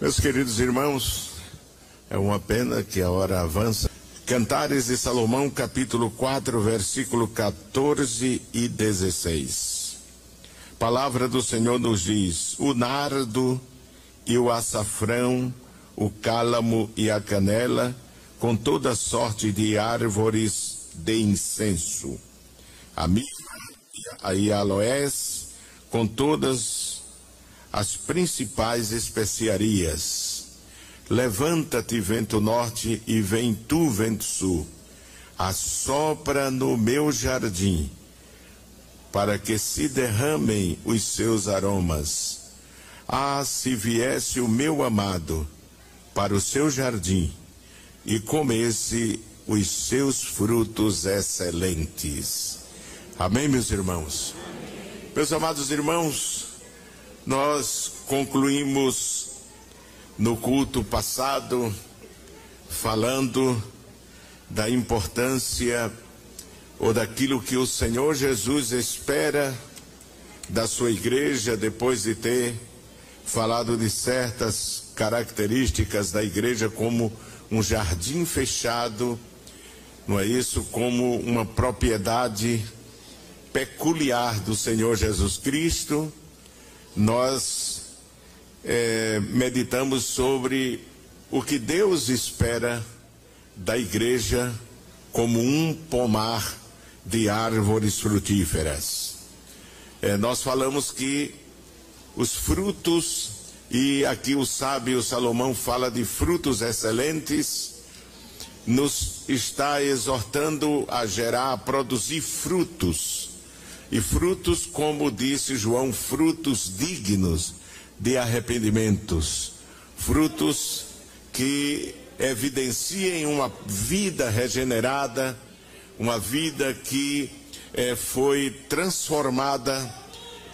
Meus queridos irmãos, é uma pena que a hora avança. Cantares de Salomão, capítulo 4, versículo 14 e 16. Palavra do Senhor nos diz: O nardo e o açafrão, o cálamo e a canela, com toda sorte de árvores de incenso. A mirra e a aloés, com todas as principais especiarias. Levanta-te, vento norte, e vem tu, vento sul. Assopra no meu jardim, para que se derramem os seus aromas. Ah, se viesse o meu amado para o seu jardim e comesse os seus frutos excelentes. Amém, meus irmãos? Meus amados irmãos, nós concluímos no culto passado falando da importância ou daquilo que o Senhor Jesus espera da sua igreja depois de ter falado de certas características da igreja como um jardim fechado, não é isso? Como uma propriedade peculiar do Senhor Jesus Cristo. Nós é, meditamos sobre o que Deus espera da igreja como um pomar de árvores frutíferas. É, nós falamos que os frutos, e aqui o sábio Salomão fala de frutos excelentes, nos está exortando a gerar, a produzir frutos. E frutos, como disse João, frutos dignos de arrependimentos, frutos que evidenciem uma vida regenerada, uma vida que eh, foi transformada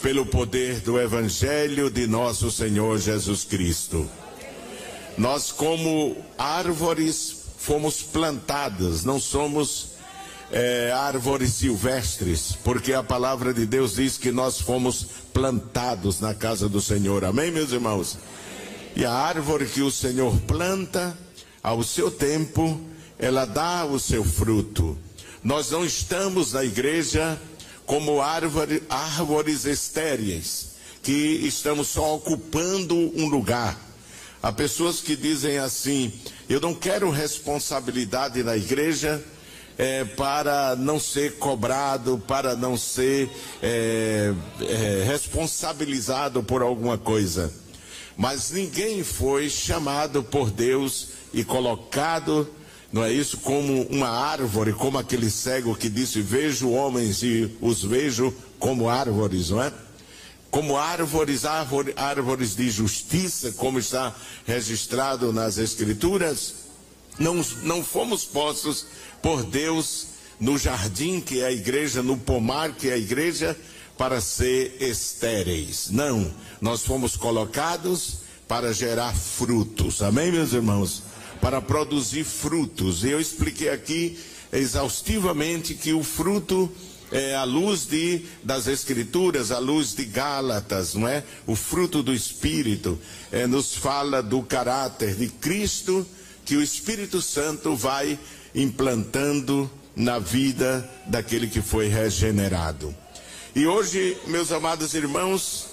pelo poder do Evangelho de nosso Senhor Jesus Cristo. Nós, como árvores, fomos plantadas, não somos é, árvores silvestres, porque a palavra de Deus diz que nós fomos plantados na casa do Senhor. Amém, meus irmãos? E a árvore que o Senhor planta, ao seu tempo, ela dá o seu fruto. Nós não estamos na igreja como árvore, árvores estéreis, que estamos só ocupando um lugar. Há pessoas que dizem assim: eu não quero responsabilidade na igreja é, para não ser cobrado, para não ser é, é, responsabilizado por alguma coisa. Mas ninguém foi chamado por Deus e colocado não é isso? Como uma árvore, como aquele cego que disse: Vejo homens e os vejo como árvores, não é? Como árvores, árvore, árvores de justiça, como está registrado nas Escrituras. Não, não fomos postos por Deus no jardim que é a igreja, no pomar que é a igreja, para ser estéreis. Não, nós fomos colocados para gerar frutos. Amém, meus irmãos? para produzir frutos. Eu expliquei aqui exaustivamente que o fruto é a luz de, das Escrituras, a luz de Gálatas, não é? O fruto do Espírito é, nos fala do caráter de Cristo que o Espírito Santo vai implantando na vida daquele que foi regenerado. E hoje, meus amados irmãos,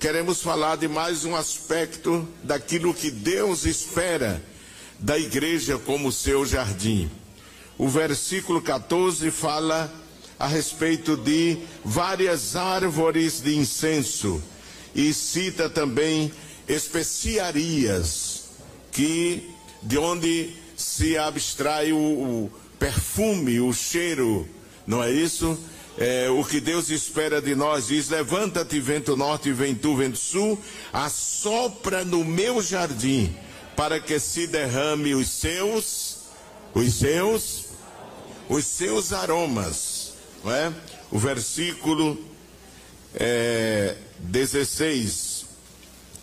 queremos falar de mais um aspecto daquilo que Deus espera da igreja como seu jardim. O versículo 14 fala a respeito de várias árvores de incenso e cita também especiarias que de onde se abstrai o, o perfume, o cheiro, não é isso? É, o que Deus espera de nós diz: levanta-te, vento norte, vem tu, vento sul, assopra no meu jardim para que se derrame os seus, os seus, os seus aromas, não é? O versículo é, 16: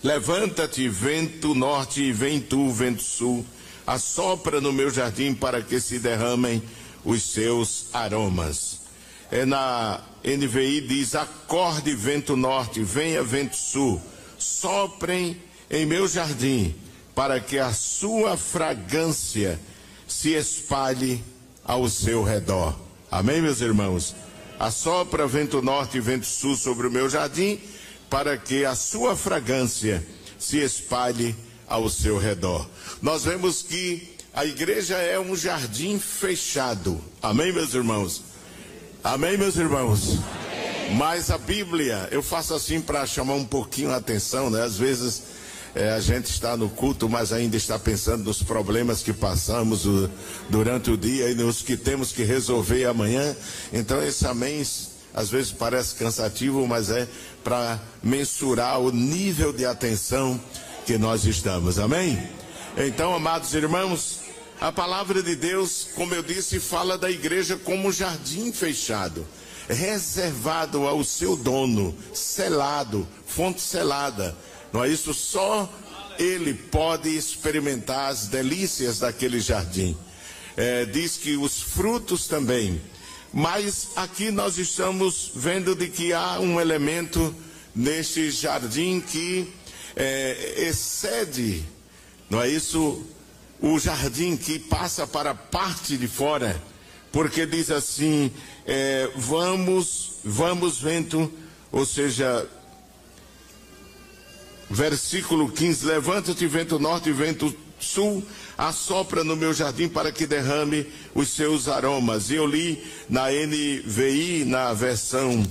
Levanta-te, vento norte, e vem tu, vento sul, assopra no meu jardim para que se derramem os seus aromas. É na NVI diz: Acorde, vento norte, venha, vento sul, soprem em meu jardim para que a sua fragrância se espalhe ao seu redor. Amém, meus irmãos? Assopra vento norte e vento sul sobre o meu jardim, para que a sua fragrância se espalhe ao seu redor. Nós vemos que a igreja é um jardim fechado. Amém, meus irmãos? Amém, meus irmãos? Mas a Bíblia, eu faço assim para chamar um pouquinho a atenção, né? Às vezes é, a gente está no culto, mas ainda está pensando nos problemas que passamos o, durante o dia e nos que temos que resolver amanhã. Então esse amém às vezes parece cansativo, mas é para mensurar o nível de atenção que nós estamos. Amém? Então, amados irmãos, a palavra de Deus, como eu disse, fala da igreja como um jardim fechado, reservado ao seu dono, selado, fonte selada. Não é isso? Só ele pode experimentar as delícias daquele jardim. É, diz que os frutos também. Mas aqui nós estamos vendo de que há um elemento neste jardim que é, excede, não é isso? O jardim que passa para a parte de fora, porque diz assim: é, vamos, vamos, vento, ou seja, versículo 15: levanta-te, vento norte vento sul, assopra no meu jardim para que derrame os seus aromas. E eu li na NVI, na versão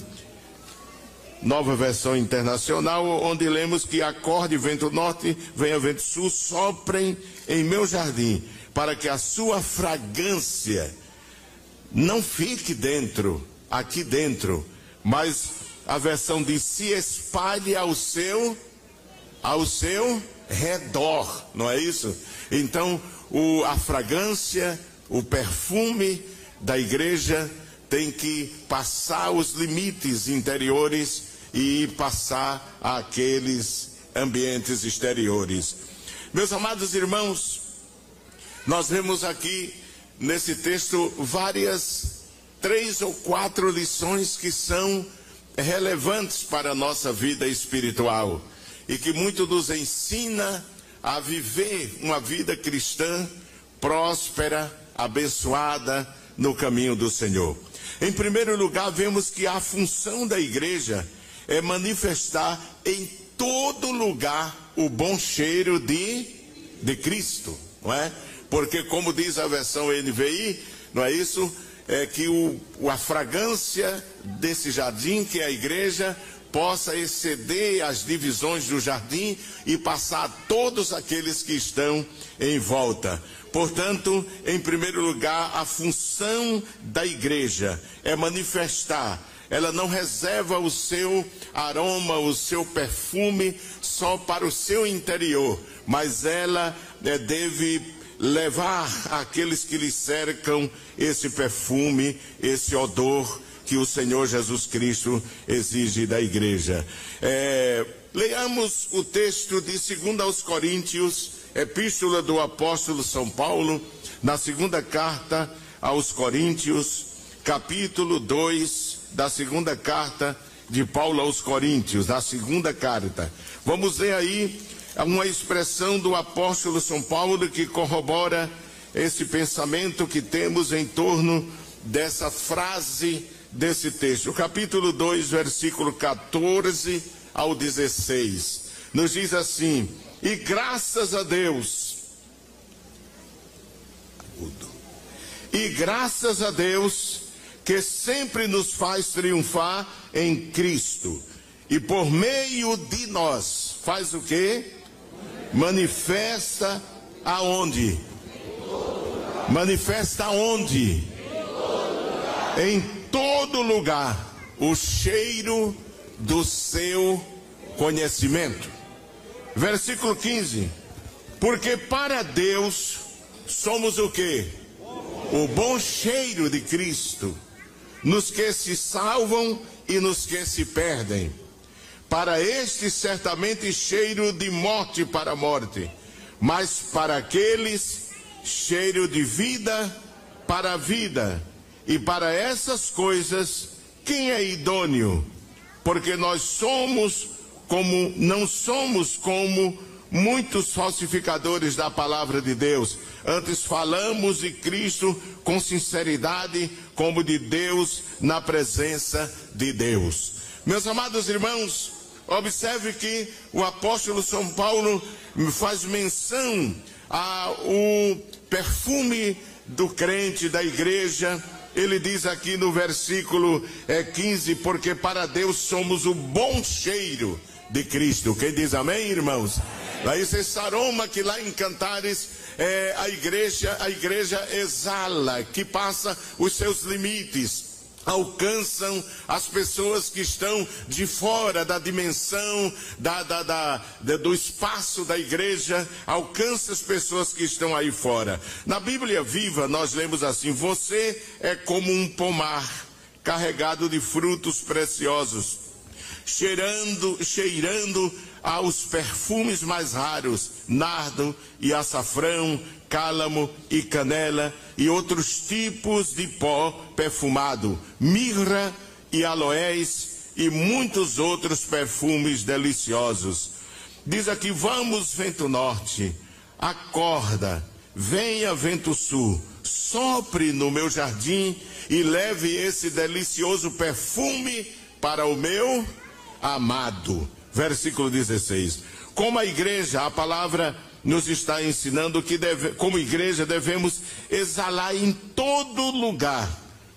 nova versão internacional, onde lemos que acorde vento norte, venha vento sul, soprem em meu jardim, para que a sua fragrância não fique dentro, aqui dentro, mas a versão diz se espalhe ao seu ao seu redor, não é isso? Então, o, a fragrância, o perfume da igreja tem que passar os limites interiores e passar àqueles ambientes exteriores. Meus amados irmãos, nós vemos aqui nesse texto várias, três ou quatro lições que são relevantes para a nossa vida espiritual e que muito nos ensina a viver uma vida cristã próspera, abençoada no caminho do Senhor. Em primeiro lugar, vemos que a função da igreja é manifestar em todo lugar o bom cheiro de, de Cristo, não é? Porque, como diz a versão NVI, não é isso? É que o, a fragrância desse jardim, que é a igreja, possa exceder as divisões do jardim e passar a todos aqueles que estão em volta. Portanto, em primeiro lugar, a função da igreja é manifestar. Ela não reserva o seu aroma, o seu perfume só para o seu interior, mas ela é, deve levar aqueles que lhe cercam esse perfume, esse odor que o Senhor Jesus Cristo exige da igreja. É, leamos o texto de 2 aos Coríntios, epístola do apóstolo São Paulo, na segunda carta aos Coríntios, capítulo 2 da segunda carta de Paulo aos Coríntios, na segunda carta. Vamos ver aí uma expressão do apóstolo São Paulo que corrobora esse pensamento que temos em torno dessa frase desse texto. Capítulo 2, versículo 14 ao 16, nos diz assim: E graças a Deus, e graças a Deus, que sempre nos faz triunfar em Cristo, e por meio de nós, faz o que? Manifesta aonde? Manifesta aonde? Em todo lugar o cheiro do seu conhecimento. Versículo 15. Porque para Deus somos o que? O bom cheiro de Cristo, nos que se salvam e nos que se perdem. Para este certamente cheiro de morte para a morte, mas para aqueles cheiro de vida para a vida e para essas coisas, quem é idôneo? Porque nós somos como, não somos como muitos falsificadores da palavra de Deus. Antes falamos de Cristo com sinceridade, como de Deus, na presença de Deus. Meus amados irmãos, observe que o apóstolo São Paulo faz menção ao perfume do crente da igreja. Ele diz aqui no versículo é, 15: Porque para Deus somos o bom cheiro de Cristo. Quem diz amém, irmãos? Aí esse aroma que lá em Cantares é, a igreja, a igreja exala, que passa os seus limites alcançam as pessoas que estão de fora da dimensão da, da, da, do espaço da igreja, alcança as pessoas que estão aí fora. Na Bíblia viva, nós lemos assim: Você é como um pomar carregado de frutos preciosos, cheirando, cheirando aos perfumes mais raros, nardo e açafrão, cálamo e canela e outros tipos de pó perfumado, mirra e aloés e muitos outros perfumes deliciosos. Diz aqui: Vamos, vento norte, acorda, venha, vento sul, sopre no meu jardim e leve esse delicioso perfume para o meu amado. Versículo 16. Como a igreja, a palavra nos está ensinando que, deve, como igreja, devemos exalar em todo lugar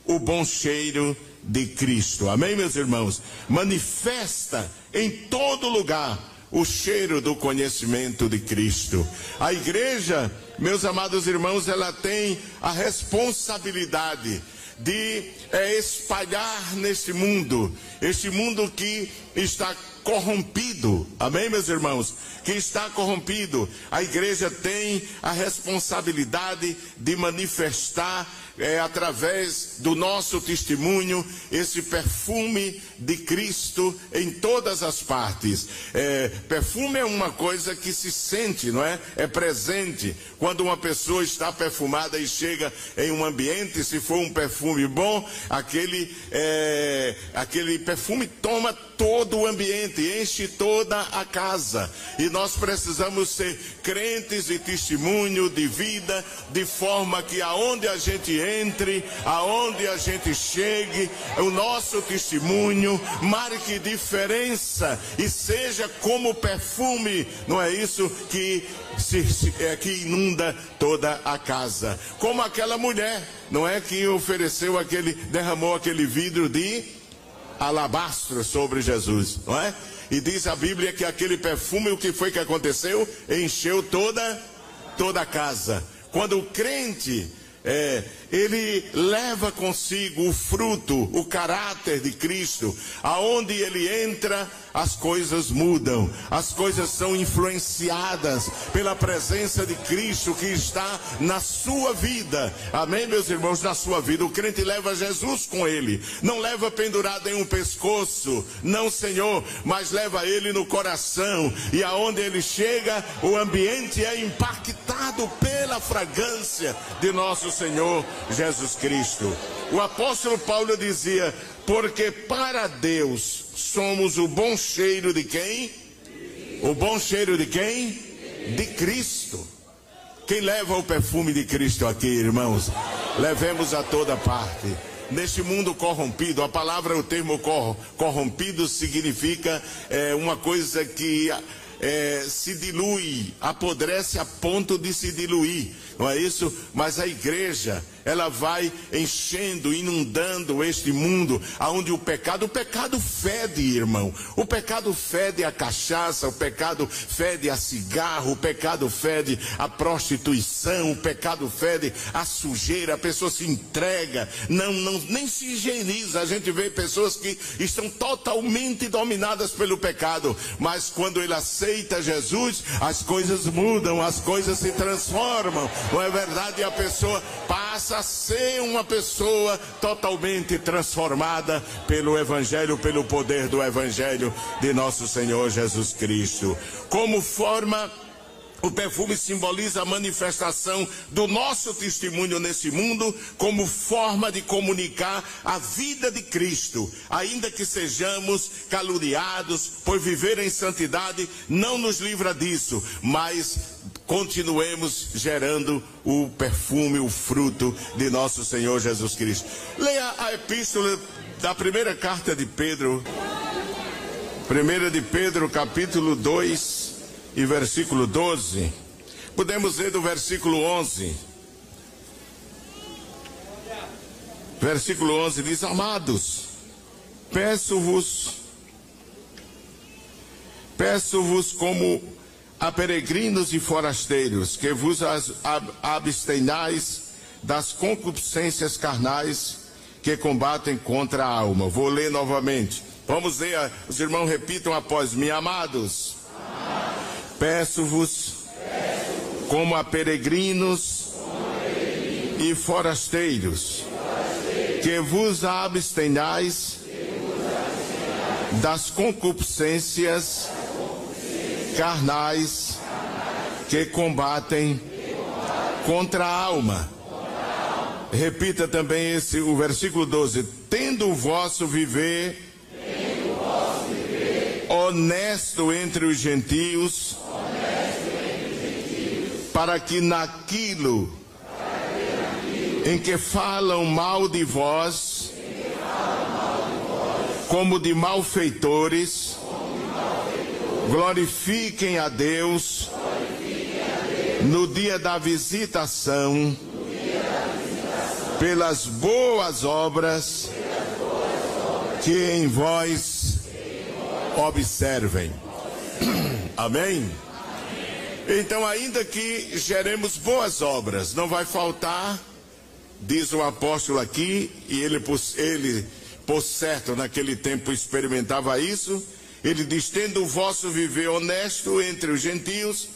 o bom cheiro de Cristo. Amém, meus irmãos? Manifesta em todo lugar o cheiro do conhecimento de Cristo. A igreja, meus amados irmãos, ela tem a responsabilidade de é, espalhar nesse mundo, este mundo que está corrompido. Amém, meus irmãos? Que está corrompido. A igreja tem a responsabilidade de manifestar é, através do nosso testemunho, esse perfume de Cristo em todas as partes. É, perfume é uma coisa que se sente, não é? É presente. Quando uma pessoa está perfumada e chega em um ambiente, se for um perfume bom, aquele, é, aquele perfume toma todo o ambiente, enche toda a casa. E nós precisamos ser crentes de testemunho, de vida, de forma que aonde a gente entre, aonde a gente chegue, o nosso testemunho marque diferença e seja como perfume, não é isso que se, se, é, que inunda toda a casa. Como aquela mulher, não é que ofereceu aquele, derramou aquele vidro de alabastro sobre Jesus, não é? E diz a Bíblia que aquele perfume, o que foi que aconteceu? Encheu toda toda a casa. Quando o crente é, ele leva consigo o fruto, o caráter de Cristo. Aonde ele entra, as coisas mudam, as coisas são influenciadas pela presença de Cristo que está na sua vida. Amém, meus irmãos, na sua vida. O crente leva Jesus com ele, não leva pendurado em um pescoço, não, Senhor, mas leva ele no coração. E aonde ele chega, o ambiente é impactado pela fragrância de nosso Senhor Jesus Cristo. O apóstolo Paulo dizia: Porque para Deus somos o bom cheiro de quem? O bom cheiro de quem? De Cristo. Quem leva o perfume de Cristo aqui, irmãos? Levemos a toda parte. Neste mundo corrompido, a palavra, o termo corrompido significa é, uma coisa que é, se dilui, apodrece a ponto de se diluir, não é isso? Mas a igreja, ela vai enchendo, inundando este mundo, aonde o pecado, o pecado fede, irmão. O pecado fede a cachaça, o pecado fede a cigarro, o pecado fede a prostituição, o pecado fede a sujeira, a pessoa se entrega, não, não, nem se higieniza. A gente vê pessoas que estão totalmente dominadas pelo pecado, mas quando ele aceita Jesus, as coisas mudam, as coisas se transformam. Não é verdade? A pessoa passa a ser uma pessoa totalmente transformada pelo Evangelho, pelo poder do Evangelho de nosso Senhor Jesus Cristo. Como forma O perfume simboliza a manifestação do nosso testemunho nesse mundo como forma de comunicar a vida de Cristo, ainda que sejamos caluniados por viver em santidade, não nos livra disso, mas continuemos gerando o perfume, o fruto de nosso Senhor Jesus Cristo. Leia a epístola da primeira carta de Pedro, primeira de Pedro, capítulo 2 e versículo 12. Podemos ler do versículo 11. Versículo 11 diz: Amados, peço-vos, peço-vos como a peregrinos e forasteiros, que vos abstenhais das concupiscências carnais que combatem contra a alma. Vou ler novamente. Vamos ler, os irmãos repitam após mim, amados. Peço-vos, como a peregrinos, e forasteiros, que vos abstenhais das concupiscências carnais que combatem contra a alma. Repita também esse o versículo 12: tendo o vosso viver honesto entre os gentios, para que naquilo em que falam mal de vós, como de malfeitores, glorifiquem a Deus no dia da visitação, pelas boas obras que em vós observem. Amém? Então, ainda que geremos boas obras, não vai faltar, diz o apóstolo aqui, e ele, ele por certo, naquele tempo experimentava isso. Ele diz: tendo o vosso viver honesto entre os gentios,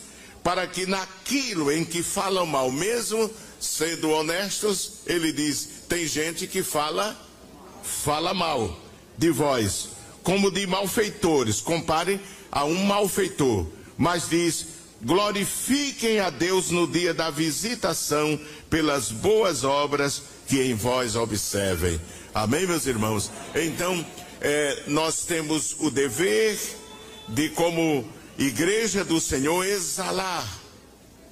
para que naquilo em que falam mal, mesmo sendo honestos, ele diz: tem gente que fala, fala mal de vós, como de malfeitores. Compare a um malfeitor, mas diz: glorifiquem a Deus no dia da visitação pelas boas obras que em vós observem. Amém, meus irmãos? Então, é, nós temos o dever de, como igreja do Senhor, exalar,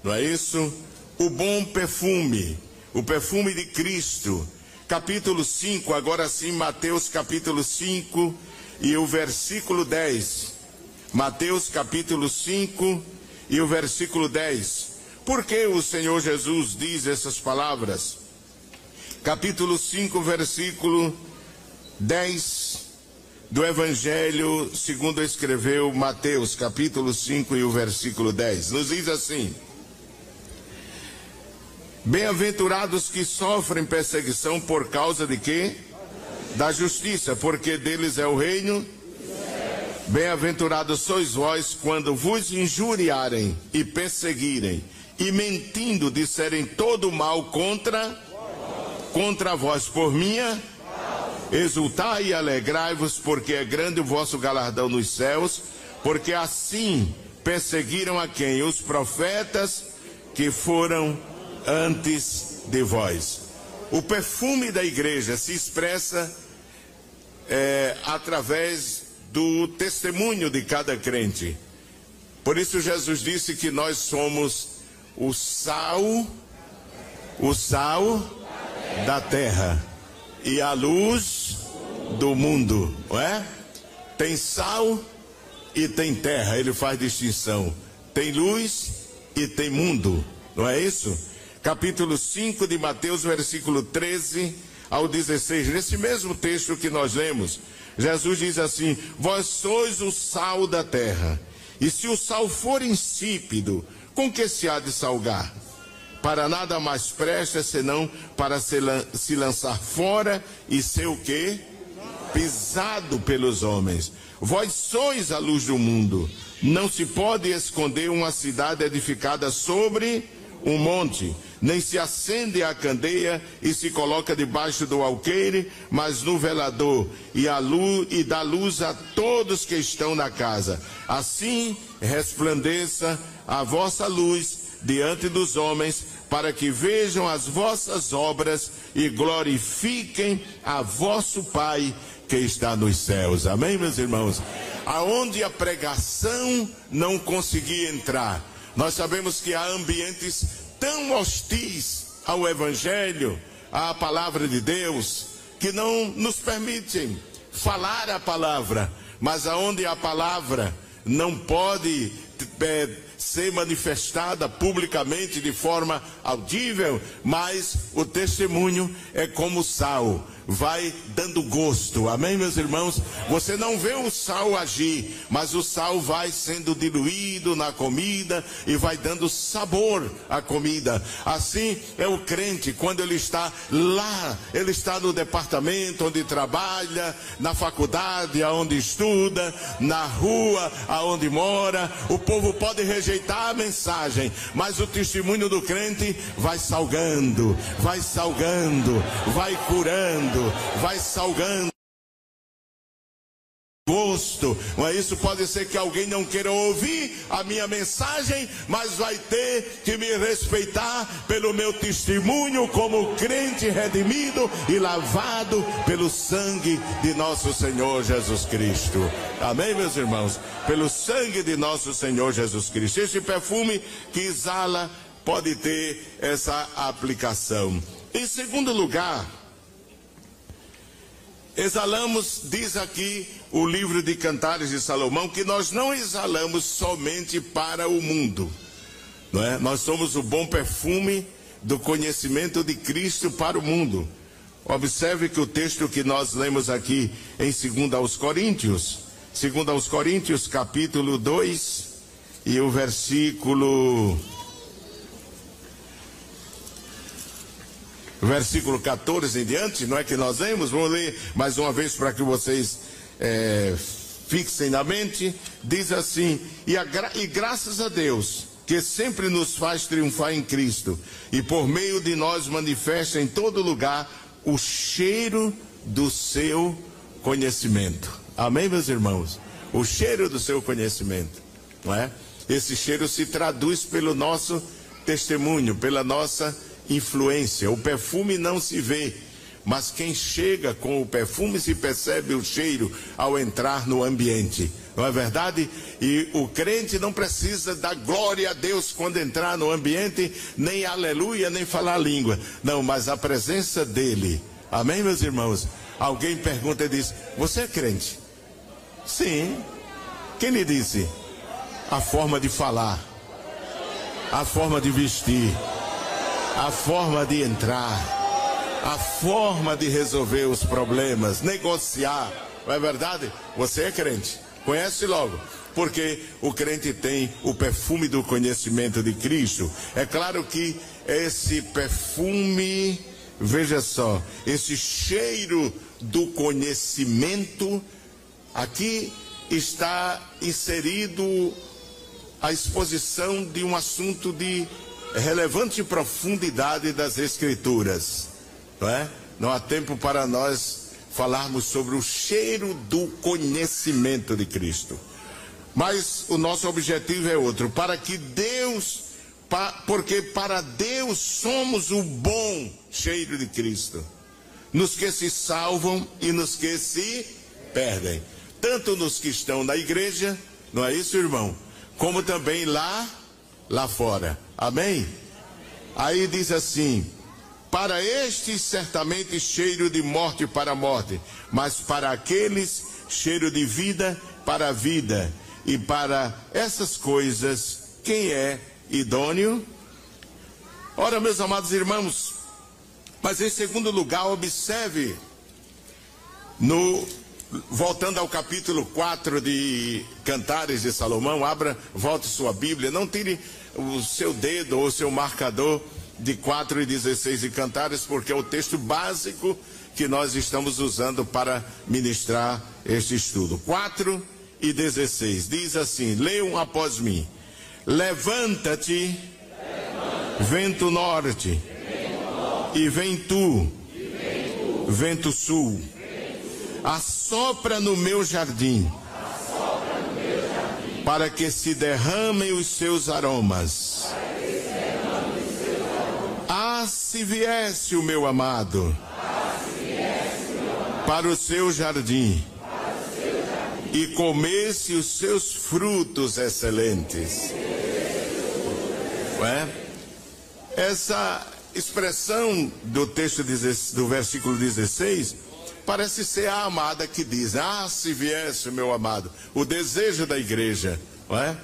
não é isso? O bom perfume, o perfume de Cristo. Capítulo 5, agora sim, Mateus capítulo 5 e o versículo 10. Mateus capítulo 5 e o versículo 10. Por que o Senhor Jesus diz essas palavras? Capítulo 5, versículo 10 do Evangelho segundo escreveu Mateus, capítulo 5 e o versículo 10. Nos diz assim: Bem-aventurados que sofrem perseguição por causa de quê? Da justiça, porque deles é o reino Bem-aventurados sois vós quando vos injuriarem e perseguirem e mentindo disserem todo mal contra contra vós por minha exultai e alegrai-vos porque é grande o vosso galardão nos céus porque assim perseguiram a quem? Os profetas que foram antes de vós. O perfume da igreja se expressa é, através do testemunho de cada crente. Por isso Jesus disse que nós somos o sal, o sal da terra e a luz do mundo, não é? Tem sal e tem terra, ele faz distinção. Tem luz e tem mundo, não é isso? Capítulo 5 de Mateus, versículo 13 ao 16, nesse mesmo texto que nós lemos, Jesus diz assim: Vós sois o sal da terra, e se o sal for insípido, com que se há de salgar? Para nada mais presta senão para se, se lançar fora e ser o quê? Pisado pelos homens. Vós sois a luz do mundo. Não se pode esconder uma cidade edificada sobre um monte, nem se acende a candeia e se coloca debaixo do alqueire, mas no velador, e a luz e dá luz a todos que estão na casa. Assim resplandeça a vossa luz diante dos homens, para que vejam as vossas obras e glorifiquem a vosso Pai que está nos céus. Amém, meus irmãos? Aonde a pregação não conseguia entrar, nós sabemos que há ambientes tão hostis ao Evangelho, à palavra de Deus, que não nos permitem falar a palavra, mas aonde a palavra não pode é, ser manifestada publicamente de forma audível, mas o testemunho é como sal vai dando gosto. Amém, meus irmãos? Você não vê o sal agir, mas o sal vai sendo diluído na comida e vai dando sabor à comida. Assim é o crente quando ele está lá, ele está no departamento onde trabalha, na faculdade aonde estuda, na rua aonde mora. O povo pode rejeitar a mensagem, mas o testemunho do crente vai salgando, vai salgando, vai curando vai salgando gosto, mas isso pode ser que alguém não queira ouvir a minha mensagem, mas vai ter que me respeitar pelo meu testemunho como crente redimido e lavado pelo sangue de nosso Senhor Jesus Cristo. Amém, meus irmãos? Pelo sangue de nosso Senhor Jesus Cristo. Este perfume que exala pode ter essa aplicação. Em segundo lugar, Exalamos, diz aqui o livro de Cantares de Salomão, que nós não exalamos somente para o mundo, não é? Nós somos o bom perfume do conhecimento de Cristo para o mundo. Observe que o texto que nós lemos aqui em 2 aos Coríntios, 2 aos Coríntios, capítulo 2, e o versículo versículo 14 em diante, não é que nós lemos? Vamos ler mais uma vez para que vocês é, fixem na mente. Diz assim: e, e graças a Deus que sempre nos faz triunfar em Cristo e por meio de nós manifesta em todo lugar o cheiro do seu conhecimento. Amém, meus irmãos? O cheiro do seu conhecimento, não é? Esse cheiro se traduz pelo nosso testemunho, pela nossa influência. O perfume não se vê, mas quem chega com o perfume se percebe o cheiro ao entrar no ambiente. Não é verdade? E o crente não precisa dar glória a Deus quando entrar no ambiente, nem aleluia, nem falar língua. Não, mas a presença dele. Amém, meus irmãos? Alguém pergunta e diz: Você é crente? Sim. Quem lhe disse? A forma de falar, a forma de vestir a forma de entrar, a forma de resolver os problemas, negociar. Não é verdade? Você é crente. Conhece logo. Porque o crente tem o perfume do conhecimento de Cristo. É claro que esse perfume, veja só, esse cheiro do conhecimento, aqui está inserido a exposição de um assunto de relevante profundidade das Escrituras. Não, é? não há tempo para nós falarmos sobre o cheiro do conhecimento de Cristo. Mas o nosso objetivo é outro, para que Deus, porque para Deus somos o bom cheiro de Cristo, nos que se salvam e nos que se perdem, tanto nos que estão na igreja, não é isso, irmão? Como também lá, lá fora. Amém? Aí diz assim: Para estes certamente cheiro de morte para a morte, mas para aqueles cheiro de vida para a vida. E para essas coisas, quem é idôneo? Ora, meus amados irmãos, mas em segundo lugar, observe no voltando ao capítulo 4 de Cantares de Salomão, abra, volte sua Bíblia, não tire o seu dedo ou o seu marcador de 4 e 16 de Cantares, porque é o texto básico que nós estamos usando para ministrar este estudo. 4 e 16 diz assim: Leiam após mim. Levanta-te, Levanta vento norte, e vem tu, vento sul, assopra no meu jardim, para que se derramem os seus aromas. Ah, se viesse o meu amado para o seu jardim e comesse os seus frutos excelentes. É? Essa expressão do texto do versículo 16 parece ser a amada que diz: Ah, se viesse, meu amado, o desejo da igreja, não é?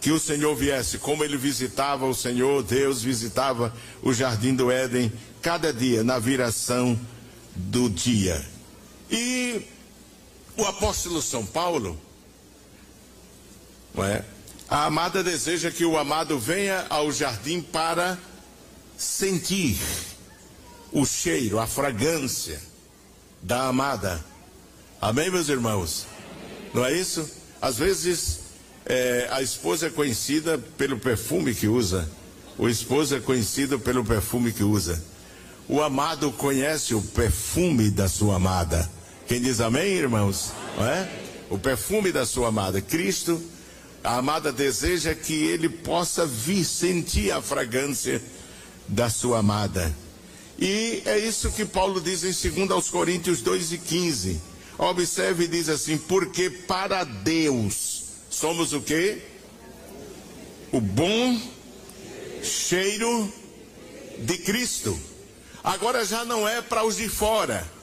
Que o Senhor viesse, como ele visitava o Senhor, Deus visitava o jardim do Éden cada dia, na viração do dia. E o apóstolo São Paulo, é? A amada deseja que o amado venha ao jardim para sentir o cheiro, a fragrância da amada. Amém, meus irmãos? Não é isso? Às vezes é, a esposa é conhecida pelo perfume que usa, o esposo é conhecido pelo perfume que usa. O amado conhece o perfume da sua amada. Quem diz amém, irmãos? É? O perfume da sua amada. Cristo, a amada deseja que ele possa vir sentir a fragrância da sua amada. E é isso que Paulo diz em 2 aos Coríntios 2 e 15. Observe e diz assim: porque para Deus somos o que? O bom cheiro de Cristo. Agora já não é para os de fora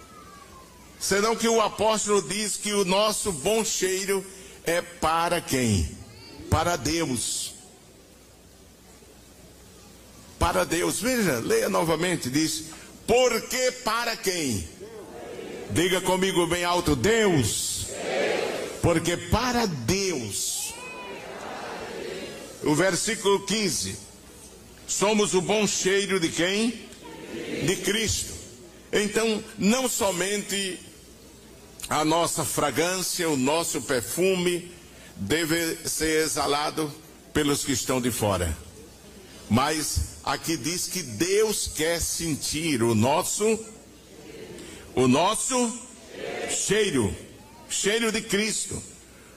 Senão que o apóstolo diz que o nosso bom cheiro é para quem? Para Deus. Para Deus. Veja, leia novamente, diz: porque para quem? Diga comigo bem alto, Deus. Porque para Deus. O versículo 15. Somos o bom cheiro de quem? De Cristo. Então, não somente a nossa fragrância, o nosso perfume deve ser exalado pelos que estão de fora. Mas aqui diz que Deus quer sentir o nosso o nosso cheiro, cheiro de Cristo.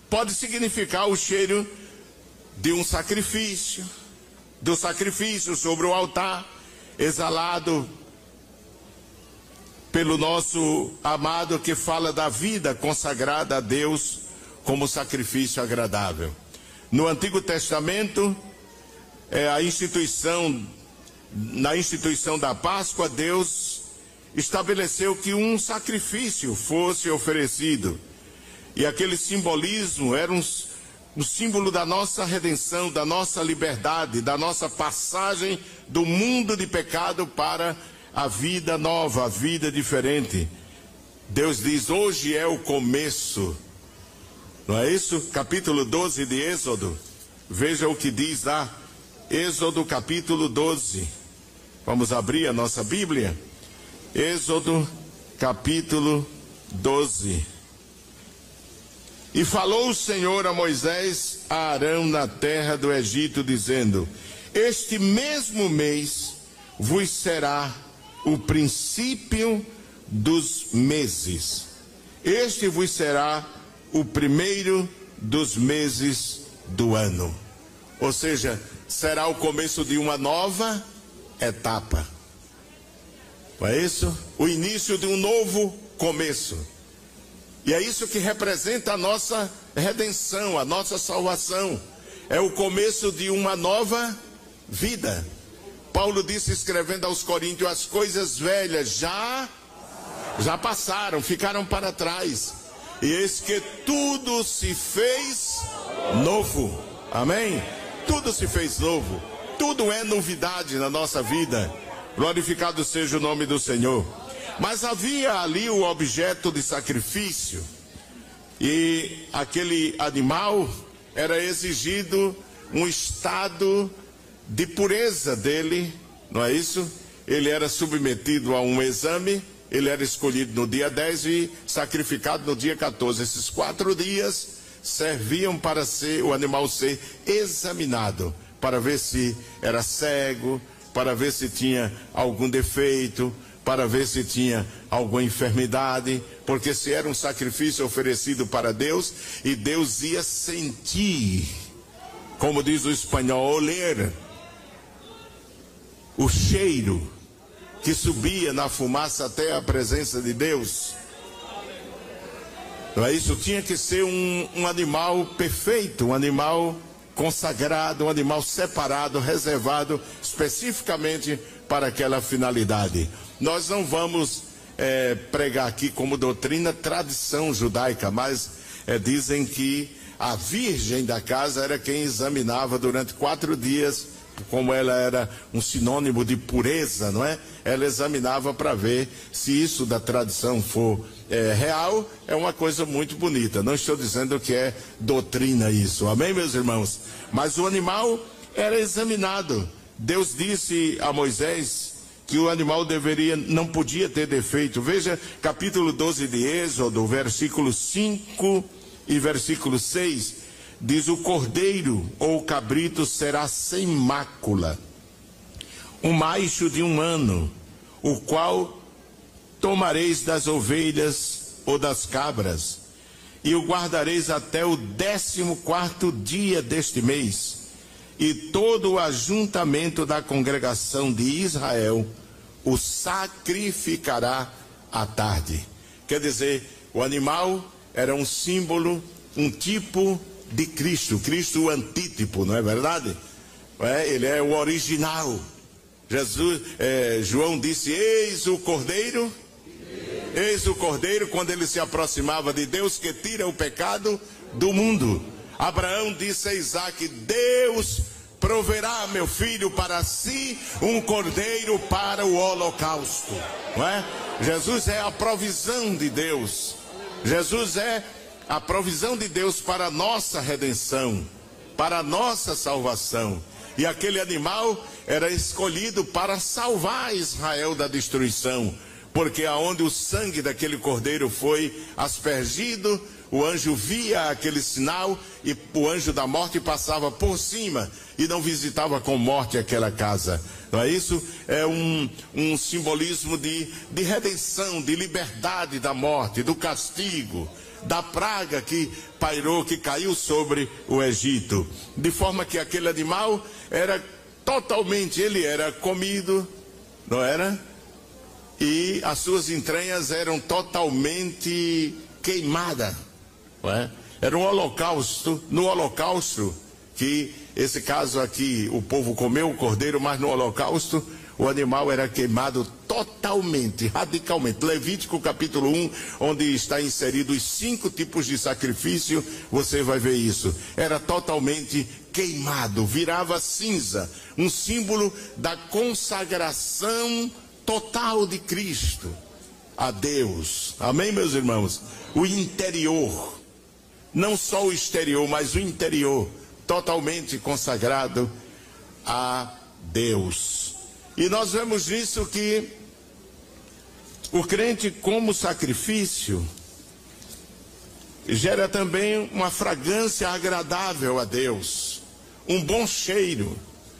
Pode significar o cheiro de um sacrifício, do sacrifício sobre o altar, exalado pelo nosso amado que fala da vida consagrada a Deus como sacrifício agradável. No Antigo Testamento, é, a instituição, na instituição da Páscoa, Deus estabeleceu que um sacrifício fosse oferecido. E aquele simbolismo era um, um símbolo da nossa redenção, da nossa liberdade, da nossa passagem do mundo de pecado para a vida nova, a vida diferente. Deus diz: hoje é o começo. Não é isso? Capítulo 12 de Êxodo. Veja o que diz lá. Êxodo capítulo 12. Vamos abrir a nossa Bíblia. Êxodo capítulo 12. E falou o Senhor a Moisés a Arão na terra do Egito, dizendo: Este mesmo mês vos será o princípio dos meses. Este vos será o primeiro dos meses do ano. Ou seja, será o começo de uma nova etapa. Não é isso? O início de um novo começo. E é isso que representa a nossa redenção, a nossa salvação. É o começo de uma nova vida. Paulo disse escrevendo aos Coríntios: as coisas velhas já já passaram, ficaram para trás. E eis que tudo se fez novo. Amém? Tudo se fez novo. Tudo é novidade na nossa vida. Glorificado seja o nome do Senhor. Mas havia ali o objeto de sacrifício. E aquele animal era exigido um estado de pureza dele, não é isso? Ele era submetido a um exame, ele era escolhido no dia 10 e sacrificado no dia 14. Esses quatro dias serviam para ser o animal ser examinado, para ver se era cego, para ver se tinha algum defeito, para ver se tinha alguma enfermidade, porque se era um sacrifício oferecido para Deus, e Deus ia sentir, como diz o espanhol, oler, o cheiro que subia na fumaça até a presença de Deus. É isso? Tinha que ser um, um animal perfeito, um animal consagrado, um animal separado, reservado especificamente para aquela finalidade. Nós não vamos é, pregar aqui como doutrina tradição judaica, mas é, dizem que a virgem da casa era quem examinava durante quatro dias, como ela era um sinônimo de pureza, não é? Ela examinava para ver se isso da tradição for é, real, é uma coisa muito bonita. Não estou dizendo que é doutrina isso, amém, meus irmãos? Mas o animal era examinado. Deus disse a Moisés que o animal deveria, não podia ter defeito. Veja capítulo 12 de Êxodo, versículo 5 e versículo 6. Diz: O cordeiro ou o cabrito será sem mácula, um macho de um ano, o qual tomareis das ovelhas ou das cabras, e o guardareis até o décimo quarto dia deste mês e todo o ajuntamento da congregação de Israel o sacrificará à tarde. Quer dizer, o animal era um símbolo, um tipo de Cristo, Cristo o antítipo, não é verdade? É, ele é o original. Jesus, é, João disse: Eis o Cordeiro, eis o Cordeiro, quando ele se aproximava de Deus que tira o pecado do mundo. Abraão disse a Isaac: Deus proverá, meu filho, para si um cordeiro para o holocausto. Não é? Jesus é a provisão de Deus. Jesus é a provisão de Deus para a nossa redenção, para a nossa salvação. E aquele animal era escolhido para salvar Israel da destruição, porque aonde o sangue daquele cordeiro foi aspergido, o anjo via aquele sinal e o anjo da morte passava por cima e não visitava com morte aquela casa. Não é isso? É um, um simbolismo de, de redenção, de liberdade da morte, do castigo, da praga que pairou, que caiu sobre o Egito. De forma que aquele animal era totalmente, ele era comido, não era? E as suas entranhas eram totalmente queimadas é? Era um holocausto, no holocausto, que esse caso aqui, o povo comeu o cordeiro, mas no holocausto o animal era queimado totalmente, radicalmente. Levítico capítulo 1, onde está inserido os cinco tipos de sacrifício, você vai ver isso. Era totalmente queimado, virava cinza, um símbolo da consagração total de Cristo a Deus. Amém, meus irmãos? O interior não só o exterior, mas o interior, totalmente consagrado a Deus. E nós vemos nisso que o crente, como sacrifício, gera também uma fragrância agradável a Deus, um bom cheiro,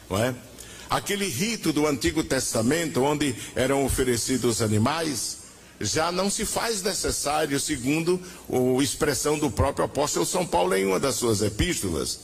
não é? Aquele rito do Antigo Testamento, onde eram oferecidos animais, já não se faz necessário, segundo a expressão do próprio apóstolo São Paulo em uma das suas epístolas.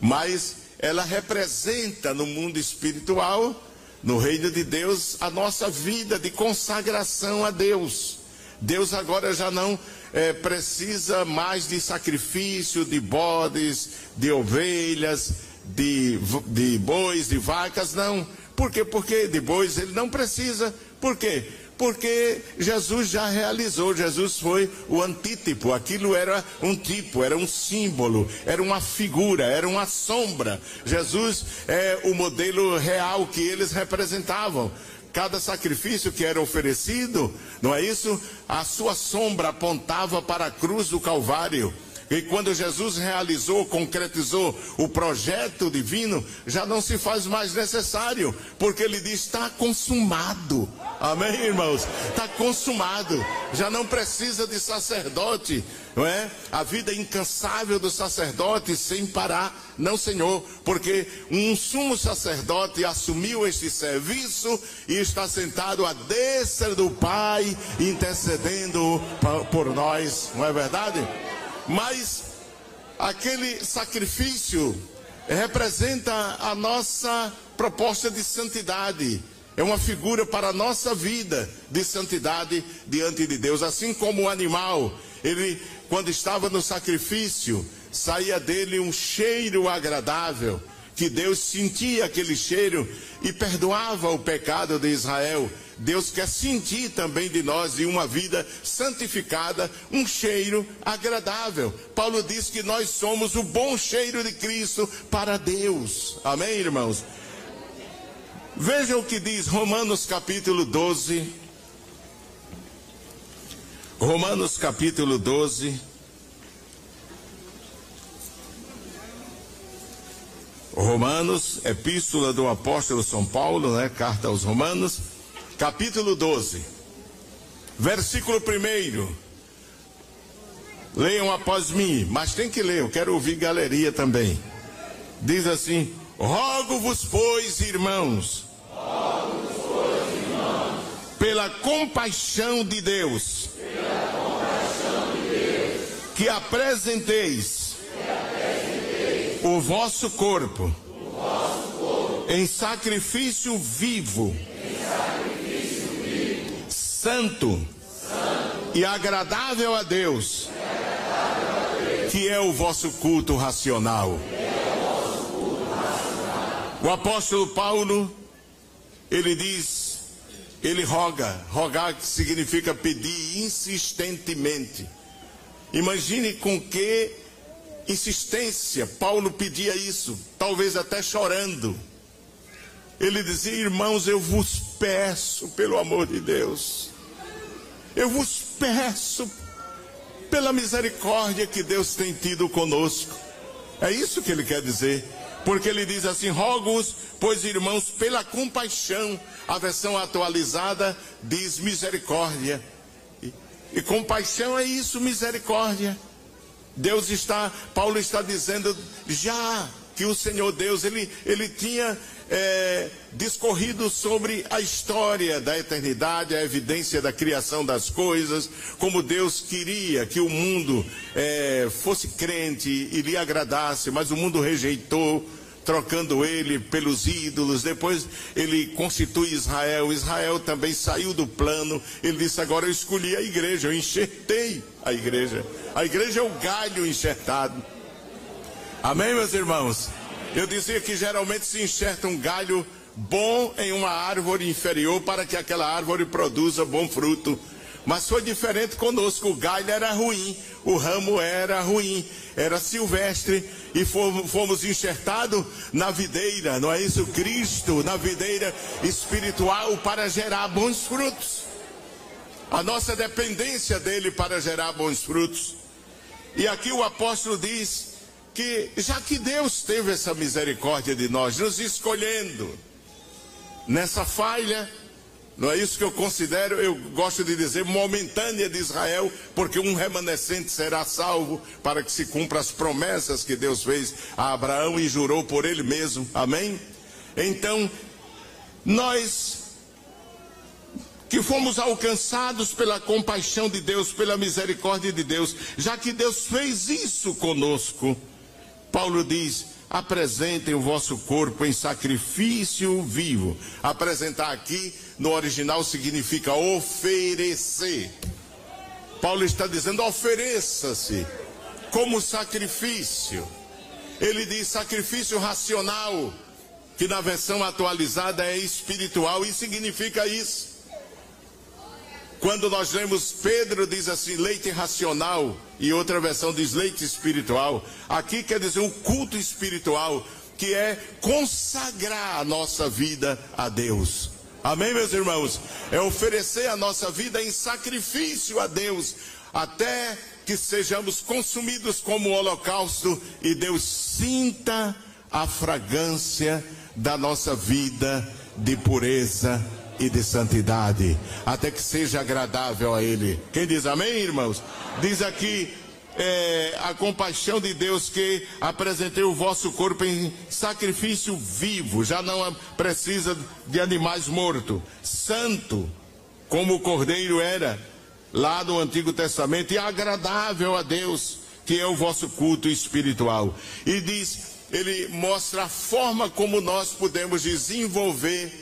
Mas ela representa no mundo espiritual, no reino de Deus, a nossa vida de consagração a Deus. Deus agora já não é, precisa mais de sacrifício, de bodes, de ovelhas, de, de bois, de vacas, não. Por quê? Porque de bois ele não precisa. Por quê? porque Jesus já realizou, Jesus foi o antítipo, aquilo era um tipo, era um símbolo, era uma figura, era uma sombra. Jesus é o modelo real que eles representavam. Cada sacrifício que era oferecido, não é isso? A sua sombra apontava para a cruz do Calvário. E quando Jesus realizou, concretizou o projeto divino, já não se faz mais necessário, porque ele diz: está consumado. Amém, irmãos? Está consumado. Já não precisa de sacerdote, não é? A vida incansável do sacerdote sem parar. Não, Senhor, porque um sumo sacerdote assumiu este serviço e está sentado à destra do Pai, intercedendo por nós, não é verdade? Mas aquele sacrifício representa a nossa proposta de santidade. É uma figura para a nossa vida de santidade diante de Deus. Assim como o animal, ele, quando estava no sacrifício, saía dele um cheiro agradável, que Deus sentia aquele cheiro e perdoava o pecado de Israel. Deus quer sentir também de nós, de uma vida santificada, um cheiro agradável. Paulo diz que nós somos o bom cheiro de Cristo para Deus. Amém, irmãos? Veja o que diz Romanos capítulo 12. Romanos capítulo 12. Romanos, epístola do apóstolo São Paulo, né? Carta aos Romanos, capítulo 12, versículo 1. Leiam após mim, mas tem que ler, eu quero ouvir galeria também. Diz assim: Rogo-vos, pois, irmãos, pela compaixão de Deus, que apresenteis, o vosso corpo, em sacrifício vivo, santo, santo e agradável a Deus, que é o vosso culto racional. O apóstolo Paulo, ele diz, ele roga, rogar significa pedir insistentemente. Imagine com que insistência Paulo pedia isso, talvez até chorando. Ele dizia: Irmãos, eu vos peço, pelo amor de Deus, eu vos peço, pela misericórdia que Deus tem tido conosco. É isso que ele quer dizer. Porque ele diz assim: rogo-os, pois irmãos, pela compaixão. A versão atualizada diz misericórdia. E, e compaixão é isso, misericórdia. Deus está, Paulo está dizendo já que o Senhor Deus, ele, ele tinha é, discorrido sobre a história da eternidade, a evidência da criação das coisas, como Deus queria que o mundo é, fosse crente e lhe agradasse, mas o mundo rejeitou, trocando ele pelos ídolos. Depois ele constitui Israel. Israel também saiu do plano. Ele disse: Agora eu escolhi a igreja, eu enxertei a igreja. A igreja é o galho enxertado. Amém, meus irmãos? Eu dizia que geralmente se enxerta um galho bom em uma árvore inferior para que aquela árvore produza bom fruto. Mas foi diferente conosco. O galho era ruim, o ramo era ruim, era silvestre e fomos enxertados na videira, não é isso? Cristo, na videira espiritual para gerar bons frutos. A nossa dependência dele para gerar bons frutos. E aqui o apóstolo diz que já que Deus teve essa misericórdia de nós, nos escolhendo nessa falha, não é isso que eu considero, eu gosto de dizer, momentânea de Israel, porque um remanescente será salvo para que se cumpra as promessas que Deus fez a Abraão e jurou por ele mesmo. Amém? Então, nós que fomos alcançados pela compaixão de Deus, pela misericórdia de Deus, já que Deus fez isso conosco. Paulo diz: apresentem o vosso corpo em sacrifício vivo. Apresentar aqui no original significa oferecer. Paulo está dizendo: ofereça-se como sacrifício. Ele diz sacrifício racional, que na versão atualizada é espiritual, e significa isso. Quando nós lemos Pedro diz assim, leite racional, e outra versão diz leite espiritual. Aqui quer dizer um culto espiritual, que é consagrar a nossa vida a Deus. Amém, meus irmãos? É oferecer a nossa vida em sacrifício a Deus, até que sejamos consumidos como holocausto e Deus sinta a fragrância da nossa vida de pureza e de santidade, até que seja agradável a Ele. Quem diz amém, irmãos? Diz aqui é, a compaixão de Deus que apresentei o vosso corpo em sacrifício vivo, já não precisa de animais mortos, santo, como o cordeiro era lá no Antigo Testamento, e agradável a Deus, que é o vosso culto espiritual. E diz, ele mostra a forma como nós podemos desenvolver,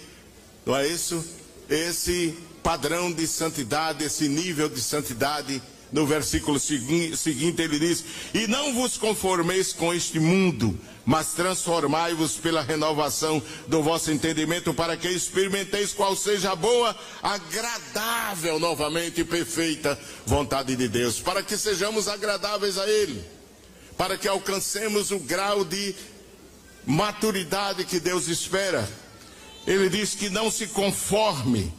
não é isso? Esse padrão de santidade, esse nível de santidade no versículo seguinte ele diz: E não vos conformeis com este mundo, mas transformai-vos pela renovação do vosso entendimento, para que experimenteis qual seja a boa, agradável, novamente perfeita vontade de Deus, para que sejamos agradáveis a Ele, para que alcancemos o grau de maturidade que Deus espera. Ele diz que não se conforme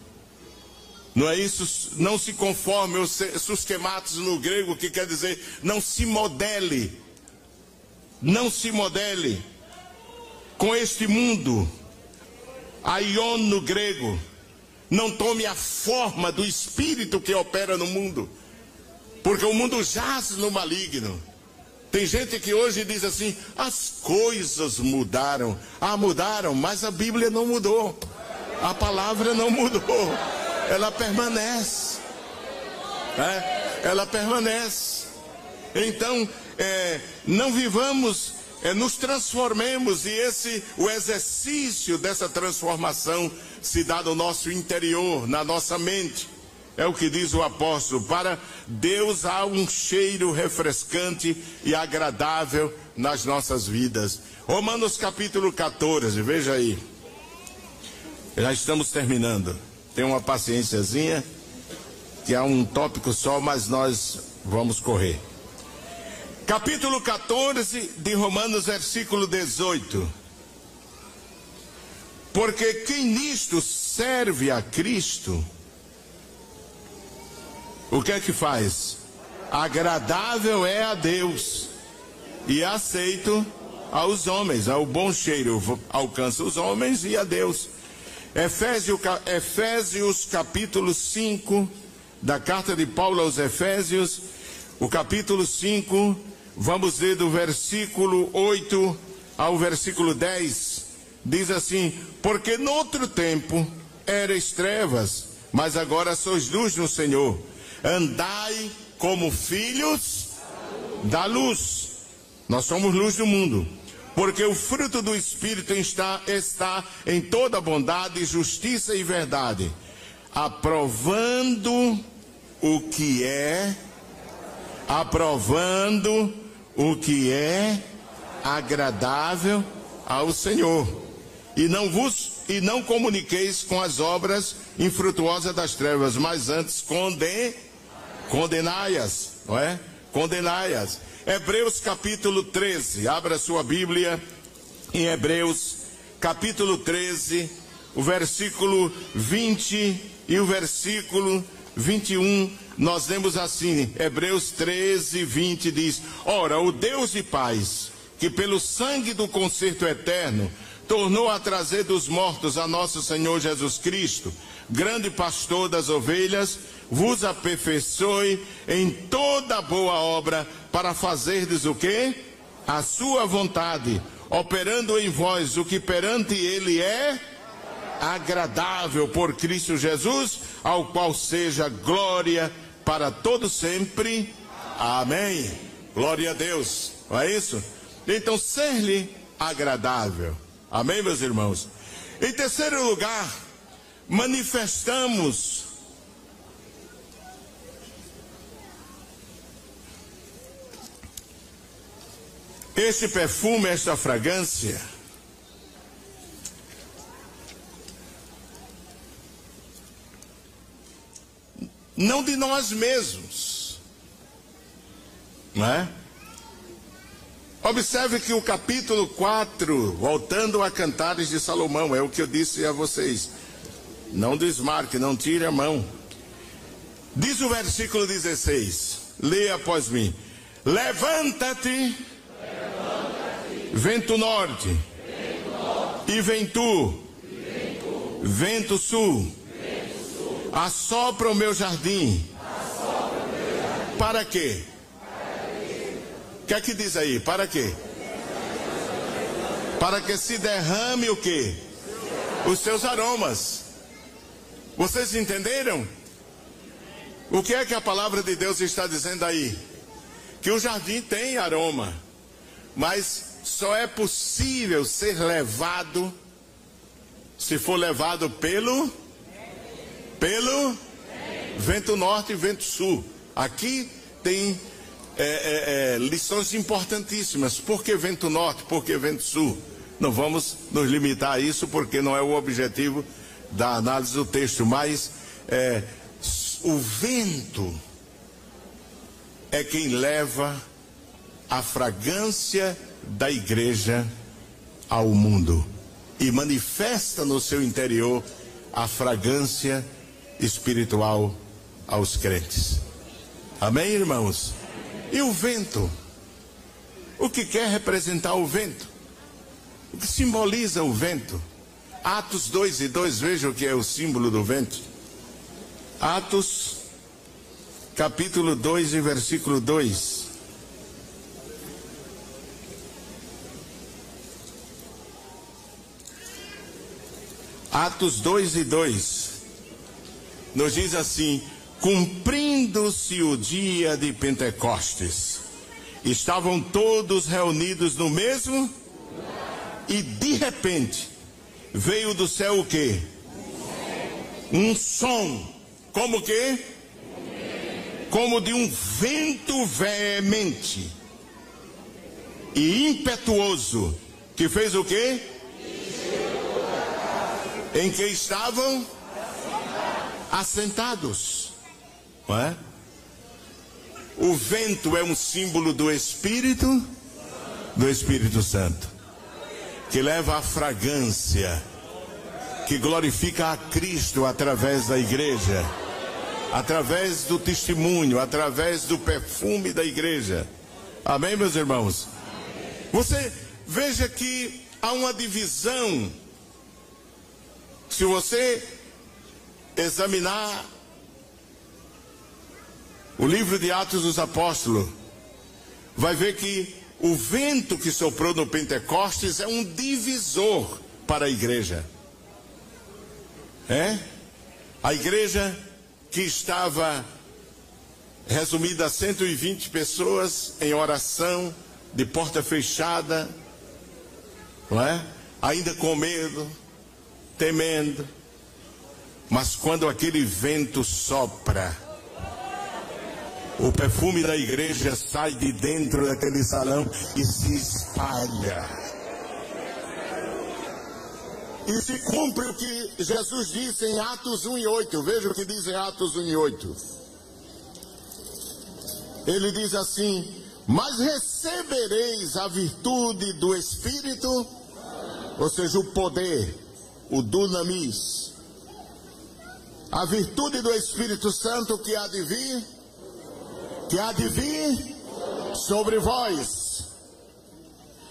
não é isso? Não se conforme, os susquematos no grego, que quer dizer não se modele. Não se modele com este mundo. Aion no grego. Não tome a forma do espírito que opera no mundo. Porque o mundo jaz no maligno. Tem gente que hoje diz assim: as coisas mudaram. Ah, mudaram, mas a Bíblia não mudou. A palavra não mudou ela permanece. É, ela permanece. Então, é, não vivamos, é, nos transformemos e esse, o exercício dessa transformação se dá no nosso interior, na nossa mente. É o que diz o apóstolo. Para Deus há um cheiro refrescante e agradável nas nossas vidas. Romanos capítulo 14, veja aí. Já estamos terminando. Tem uma paciênciazinha, que é um tópico só, mas nós vamos correr. Capítulo 14 de Romanos, versículo 18. Porque quem nisto serve a Cristo, o que é que faz? Agradável é a Deus e aceito aos homens, ao bom cheiro alcança os homens e a Deus. Efésios, Efésios capítulo 5, da carta de Paulo aos Efésios, o capítulo 5, vamos ler do versículo 8 ao versículo 10, diz assim: Porque noutro tempo erais trevas, mas agora sois luz no Senhor, andai como filhos da luz. Nós somos luz do mundo. Porque o fruto do Espírito está, está em toda bondade, justiça e verdade, aprovando o que é, aprovando o que é agradável ao Senhor. E não vos e não comuniqueis com as obras infrutuosas das trevas, mas antes conde, condenai-as, não é? Condenai-as. Hebreus capítulo 13, abra sua Bíblia em Hebreus capítulo 13, o versículo 20 e o versículo 21, nós lemos assim, Hebreus 13, 20 diz: Ora, o Deus de paz, que pelo sangue do concerto eterno tornou a trazer dos mortos a nosso Senhor Jesus Cristo, grande pastor das ovelhas, vos aperfeiçoe em toda boa obra para fazerdes o que? A sua vontade, operando em vós o que perante ele é agradável por Cristo Jesus, ao qual seja glória para todo sempre. Amém. Glória a Deus. Não é isso? Então, ser-lhe agradável. Amém, meus irmãos? Em terceiro lugar, manifestamos Este perfume, esta fragrância, não de nós mesmos, não é? Observe que o capítulo 4, voltando a Cantares de Salomão, é o que eu disse a vocês. Não desmarque, não tire a mão. Diz o versículo 16: Leia após mim. Levanta-te, vento norte, e vem tu, vento sul, assopra o meu jardim. Para quê? O que é que diz aí? Para quê? Para que se derrame o quê? Os seus aromas. Vocês entenderam? O que é que a palavra de Deus está dizendo aí? Que o jardim tem aroma, mas só é possível ser levado se for levado pelo pelo vento norte e vento sul. Aqui tem é, é, é, lições importantíssimas. Por que vento norte? Por que vento sul? Não vamos nos limitar a isso porque não é o objetivo da análise do texto, mas é, o vento é quem leva a fragrância da igreja ao mundo e manifesta no seu interior a fragrância espiritual aos crentes. Amém, irmãos? E o vento? O que quer representar o vento? O que simboliza o vento? Atos 2 e 2, vejam o que é o símbolo do vento. Atos, capítulo 2 e versículo 2. Atos 2 e 2 nos diz assim: Cumprindo-se o dia de Pentecostes, estavam todos reunidos no mesmo e de repente veio do céu o que? Um som, como que? Como de um vento veemente e impetuoso, que fez o que? Em que estavam assentados. Não é? O vento é um símbolo do Espírito, do Espírito Santo, que leva a fragrância, que glorifica a Cristo através da igreja, através do testemunho, através do perfume da igreja. Amém, meus irmãos? Você veja que há uma divisão. Se você examinar o livro de Atos dos Apóstolos, vai ver que o vento que soprou no Pentecostes é um divisor para a igreja. É? A igreja que estava resumida a 120 pessoas em oração, de porta fechada, não é? Ainda com medo, temendo. Mas quando aquele vento sopra, o perfume da igreja sai de dentro daquele salão e se espalha. E se cumpre o que Jesus disse em Atos 1 e 8. Veja o que diz em Atos 1 e 8. Ele diz assim: Mas recebereis a virtude do Espírito, ou seja, o poder, o dunamis, a virtude do Espírito Santo que há de vir, que há de vir sobre vós.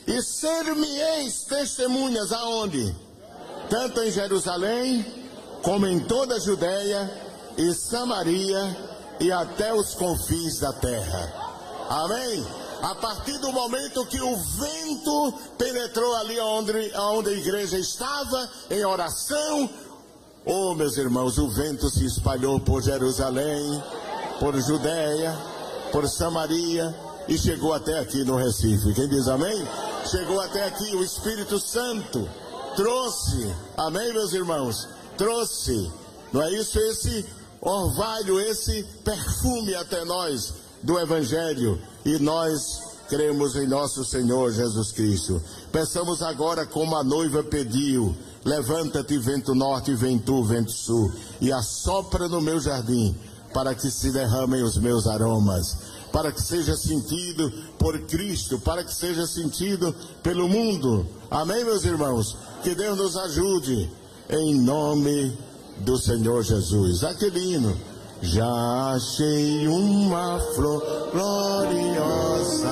E ser-me-eis testemunhas aonde? Tanto em Jerusalém, como em toda a Judéia e Samaria e até os confins da terra. Amém? A partir do momento que o vento penetrou ali onde, onde a igreja estava, em oração, Oh, meus irmãos, o vento se espalhou por Jerusalém, por Judéia, por Samaria e chegou até aqui no Recife. Quem diz amém? Chegou até aqui o Espírito Santo. Trouxe, amém, meus irmãos? Trouxe, não é isso? Esse orvalho, esse perfume até nós do Evangelho. E nós cremos em nosso Senhor Jesus Cristo. Peçamos agora como a noiva pediu Levanta-te, vento norte, vento, vento sul, e assopra no meu jardim, para que se derramem os meus aromas, para que seja sentido por Cristo, para que seja sentido pelo mundo. Amém, meus irmãos? Que Deus nos ajude, em nome do Senhor Jesus. Aquele hino, já achei uma flor gloriosa.